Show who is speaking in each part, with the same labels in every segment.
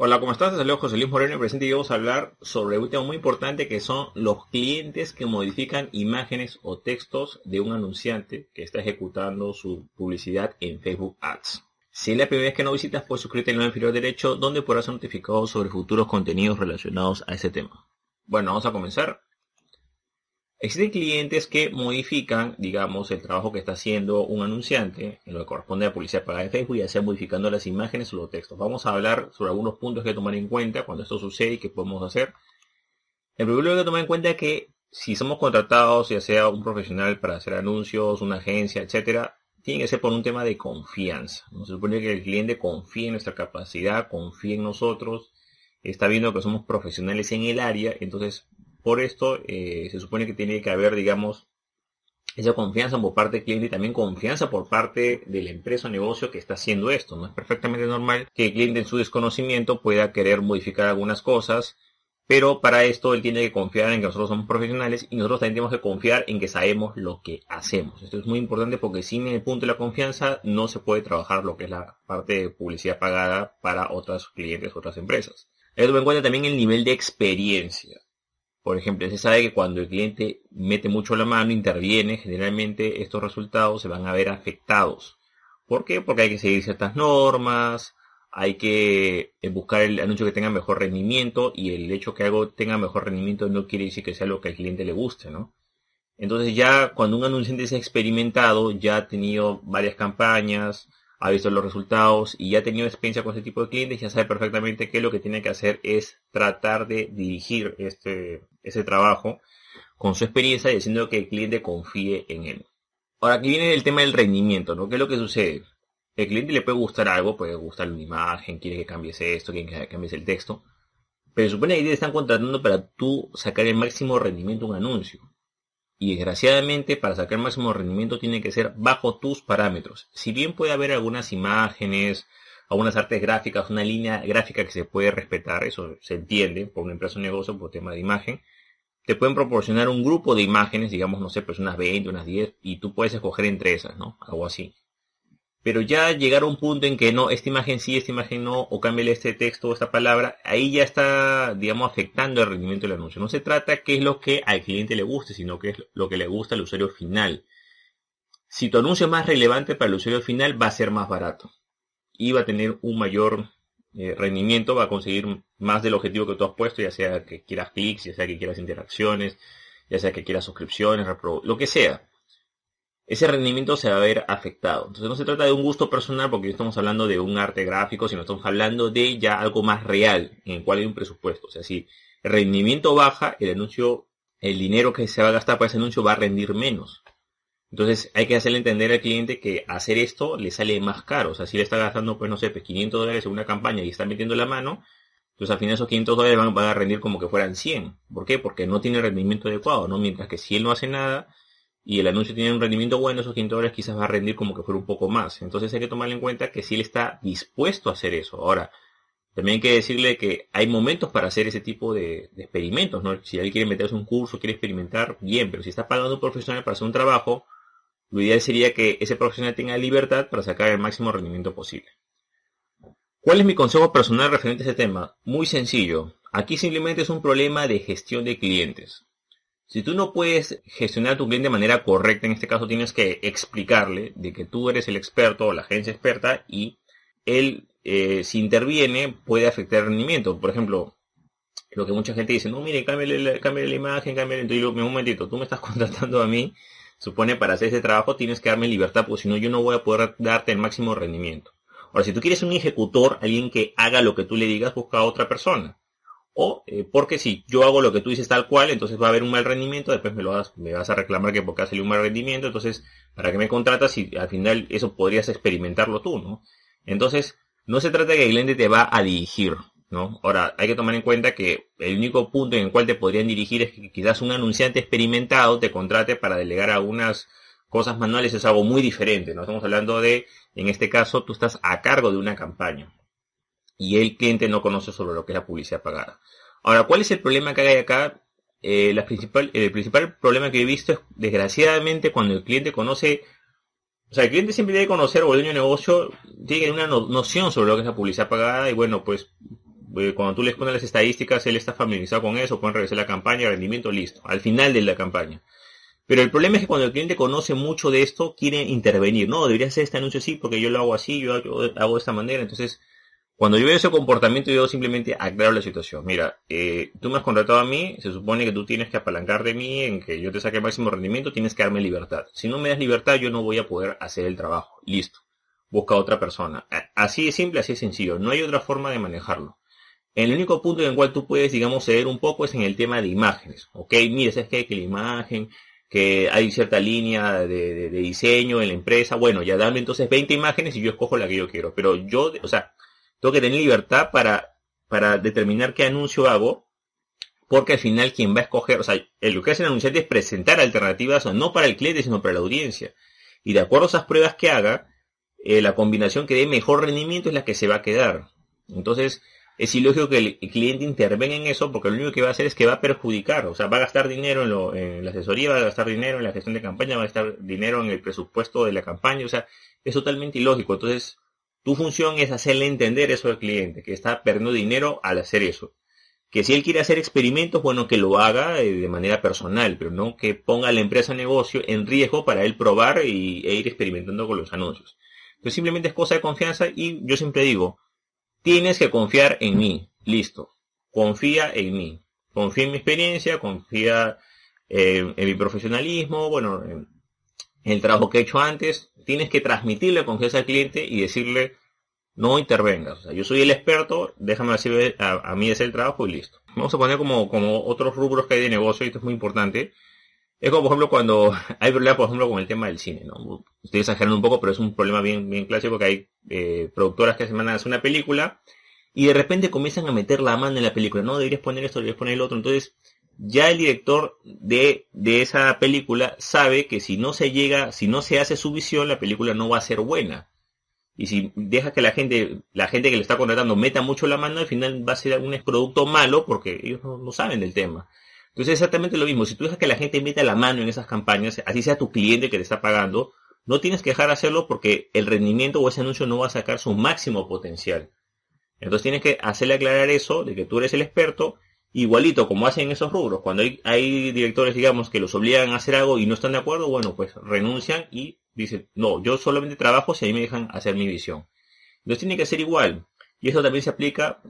Speaker 1: Hola, ¿cómo estás? Saludos José Luis Moreno, presente y vamos a hablar sobre un tema muy importante que son los clientes que modifican imágenes o textos de un anunciante que está ejecutando su publicidad en Facebook Ads. Si es la primera vez que no visitas, pues suscríbete en el inferior derecho donde podrás ser notificado sobre futuros contenidos relacionados a ese tema. Bueno, vamos a comenzar. Existen clientes que modifican, digamos, el trabajo que está haciendo un anunciante en lo que corresponde a publicidad pagada de Facebook, ya sea modificando las imágenes o los textos. Vamos a hablar sobre algunos puntos que tomar en cuenta cuando esto sucede y qué podemos hacer. El primero que tomar en cuenta es que si somos contratados, ya sea un profesional para hacer anuncios, una agencia, etcétera, tiene que ser por un tema de confianza. Se supone que el cliente confíe en nuestra capacidad, confíe en nosotros, está viendo que somos profesionales en el área, entonces por esto eh, se supone que tiene que haber, digamos, esa confianza por parte del cliente y también confianza por parte de la empresa o negocio que está haciendo esto. No es perfectamente normal que el cliente en su desconocimiento pueda querer modificar algunas cosas, pero para esto él tiene que confiar en que nosotros somos profesionales y nosotros también tenemos que confiar en que sabemos lo que hacemos. Esto es muy importante porque sin el punto de la confianza no se puede trabajar lo que es la parte de publicidad pagada para otros clientes, otras empresas. Esto en cuenta también el nivel de experiencia. Por ejemplo, se sabe que cuando el cliente mete mucho la mano, interviene, generalmente estos resultados se van a ver afectados. ¿Por qué? Porque hay que seguir ciertas normas, hay que eh, buscar el anuncio que tenga mejor rendimiento y el hecho que algo tenga mejor rendimiento no quiere decir que sea lo que al cliente le guste, ¿no? Entonces ya cuando un anunciante ha experimentado, ya ha tenido varias campañas, ha visto los resultados y ya ha tenido experiencia con ese tipo de clientes, ya sabe perfectamente que lo que tiene que hacer es tratar de dirigir este, ese trabajo con su experiencia y haciendo que el cliente confíe en él. Ahora aquí viene el tema del rendimiento, ¿no? ¿Qué es lo que sucede? El cliente le puede gustar algo, puede gustarle una imagen, quiere que cambies esto, quiere que cambies el texto, pero supone que te están contratando para tú sacar el máximo rendimiento a un anuncio. Y desgraciadamente para sacar máximo rendimiento tiene que ser bajo tus parámetros. Si bien puede haber algunas imágenes, algunas artes gráficas, una línea gráfica que se puede respetar, eso se entiende por una empresa o negocio, por tema de imagen, te pueden proporcionar un grupo de imágenes, digamos, no sé, pues unas 20, unas 10, y tú puedes escoger entre esas, ¿no? Algo así. Pero ya llegar a un punto en que no, esta imagen sí, esta imagen no, o cámbiale este texto o esta palabra, ahí ya está, digamos, afectando el rendimiento del anuncio. No se trata qué es lo que al cliente le guste, sino qué es lo que le gusta al usuario final. Si tu anuncio es más relevante para el usuario final, va a ser más barato. Y va a tener un mayor eh, rendimiento, va a conseguir más del objetivo que tú has puesto, ya sea que quieras clics, ya sea que quieras interacciones, ya sea que quieras suscripciones, lo que sea ese rendimiento se va a ver afectado. Entonces no se trata de un gusto personal porque estamos hablando de un arte gráfico, sino estamos hablando de ya algo más real en el cual hay un presupuesto. O sea, si el rendimiento baja, el anuncio, el dinero que se va a gastar para ese anuncio va a rendir menos. Entonces hay que hacerle entender al cliente que hacer esto le sale más caro. O sea, si le está gastando, pues no sé, 500 pues, dólares en una campaña y está metiendo la mano, entonces al final esos 500 dólares van, van, a rendir como que fueran 100. ¿Por qué? Porque no tiene rendimiento adecuado, ¿no? Mientras que si él no hace nada, y el anuncio tiene un rendimiento bueno, esos 500 dólares quizás va a rendir como que fuera un poco más. Entonces hay que tomar en cuenta que si él está dispuesto a hacer eso. Ahora, también hay que decirle que hay momentos para hacer ese tipo de, experimentos, ¿no? Si alguien quiere meterse un curso, quiere experimentar, bien, pero si está pagando un profesional para hacer un trabajo, lo ideal sería que ese profesional tenga libertad para sacar el máximo rendimiento posible. ¿Cuál es mi consejo personal referente a ese tema? Muy sencillo. Aquí simplemente es un problema de gestión de clientes. Si tú no puedes gestionar a tu cliente de manera correcta, en este caso tienes que explicarle de que tú eres el experto o la agencia experta y él, eh, si interviene, puede afectar el rendimiento. Por ejemplo, lo que mucha gente dice, no, mire, cámbiale la, la imagen, cámbiale. Entonces, un momentito, tú me estás contratando a mí, supone para hacer ese trabajo tienes que darme libertad, porque si no, yo no voy a poder darte el máximo rendimiento. Ahora, si tú quieres un ejecutor, alguien que haga lo que tú le digas, busca a otra persona. O eh, porque si yo hago lo que tú dices tal cual, entonces va a haber un mal rendimiento, después me lo vas, me vas a reclamar que porque ha salido un mal rendimiento, entonces, ¿para qué me contratas si al final eso podrías experimentarlo tú, ¿no? Entonces, no se trata de que el te va a dirigir, ¿no? Ahora, hay que tomar en cuenta que el único punto en el cual te podrían dirigir es que quizás un anunciante experimentado te contrate para delegar algunas cosas manuales, es algo muy diferente, ¿no? Estamos hablando de, en este caso, tú estás a cargo de una campaña y el cliente no conoce sobre lo que es la publicidad pagada. Ahora, ¿cuál es el problema que hay acá? Eh, la principal, el principal problema que he visto es, desgraciadamente, cuando el cliente conoce, o sea, el cliente siempre que conocer, o el dueño de negocio tiene una noción sobre lo que es la publicidad pagada, y bueno, pues eh, cuando tú les pones las estadísticas, él está familiarizado con eso, pueden revisar la campaña, rendimiento, listo, al final de la campaña. Pero el problema es que cuando el cliente conoce mucho de esto, quiere intervenir. No, debería hacer este anuncio así porque yo lo hago así, yo hago de esta manera. Entonces, cuando yo veo ese comportamiento, yo simplemente aclaro la situación. Mira, eh, tú me has contratado a mí, se supone que tú tienes que apalancar de mí en que yo te saque el máximo rendimiento, tienes que darme libertad. Si no me das libertad, yo no voy a poder hacer el trabajo. Listo. Busca otra persona. Así de simple, así de sencillo. No hay otra forma de manejarlo. El único punto en el cual tú puedes, digamos, ceder un poco es en el tema de imágenes. Ok, mira, es que, que la imagen que hay cierta línea de, diseño en la empresa, bueno, ya dame entonces 20 imágenes y yo escojo la que yo quiero. Pero yo, o sea, tengo que tener libertad para, para determinar qué anuncio hago, porque al final quien va a escoger, o sea, lo que hace el es presentar alternativas no para el cliente, sino para la audiencia. Y de acuerdo a esas pruebas que haga, eh, la combinación que dé mejor rendimiento es la que se va a quedar. Entonces, es ilógico que el cliente intervenga en eso porque lo único que va a hacer es que va a perjudicar, o sea, va a gastar dinero en la asesoría, va a gastar dinero en la gestión de campaña, va a gastar dinero en el presupuesto de la campaña, o sea, es totalmente ilógico. Entonces, tu función es hacerle entender eso al cliente, que está perdiendo dinero al hacer eso. Que si él quiere hacer experimentos, bueno, que lo haga eh, de manera personal, pero no que ponga a la empresa negocio en riesgo para él probar y, e ir experimentando con los anuncios. Entonces simplemente es cosa de confianza y yo siempre digo, Tienes que confiar en mí. Listo. Confía en mí. Confía en mi experiencia, confía en, mi profesionalismo, bueno, en, el trabajo que he hecho antes. Tienes que transmitirle confianza al cliente y decirle, no intervengas. O sea, yo soy el experto, déjame hacer a, mí hacer el trabajo y listo. Vamos a poner como, como otros rubros que hay de negocio, y esto es muy importante. Es como, por ejemplo, cuando hay problemas, por ejemplo, con el tema del cine, ¿no? Estoy exagerando un poco, pero es un problema bien, bien clásico que hay eh, productoras que se mandan a hacer una película y de repente comienzan a meter la mano en la película. No, deberías poner esto, deberías poner el otro. Entonces, ya el director de, de esa película sabe que si no se llega, si no se hace su visión, la película no va a ser buena. Y si deja que la gente, la gente que le está contratando meta mucho la mano, al final va a ser un producto malo porque ellos no saben del tema. Entonces es exactamente lo mismo. Si tú dejas que la gente meta la mano en esas campañas, así sea tu cliente que te está pagando, no tienes que dejar de hacerlo porque el rendimiento o ese anuncio no va a sacar su máximo potencial. Entonces tienes que hacerle aclarar eso, de que tú eres el experto, igualito como hacen esos rubros. Cuando hay, directores, digamos, que los obligan a hacer algo y no están de acuerdo, bueno, pues renuncian y dicen, no, yo solamente trabajo si a mí me dejan hacer mi visión. Entonces tiene que ser igual. Y eso también se aplica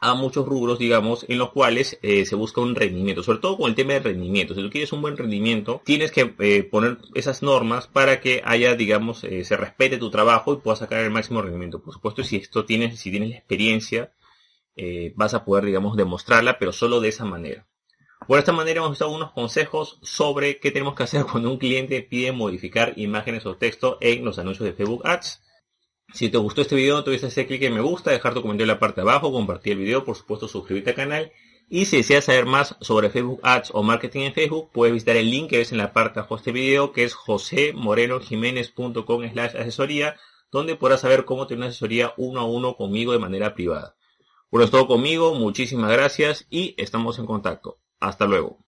Speaker 1: a muchos rubros, digamos, en los cuales eh, se busca un rendimiento, sobre todo con el tema de rendimiento. Si tú quieres un buen rendimiento, tienes que eh, poner esas normas para que haya, digamos, eh, se respete tu trabajo y puedas sacar el máximo rendimiento. Por supuesto, si esto tienes, si tienes la experiencia, vas a poder, digamos, demostrarla, pero solo de esa manera. Por esta manera hemos visto algunos consejos sobre qué tenemos que hacer cuando un cliente pide modificar imágenes o texto en los anuncios de Facebook Ads. Si te gustó este video, no te olvides hacer clic en me gusta, dejar tu comentario en la parte de abajo, compartir el video, por supuesto suscribirte al canal. Y si deseas saber más sobre Facebook Ads o marketing en Facebook, puedes visitar el link que ves en la parte de abajo de este video, que es josemorenojiménez.com slash asesoría, donde podrás saber cómo tener una asesoría uno a uno conmigo de manera privada. Por eso todo conmigo, muchísimas gracias y estamos en contacto. Hasta luego.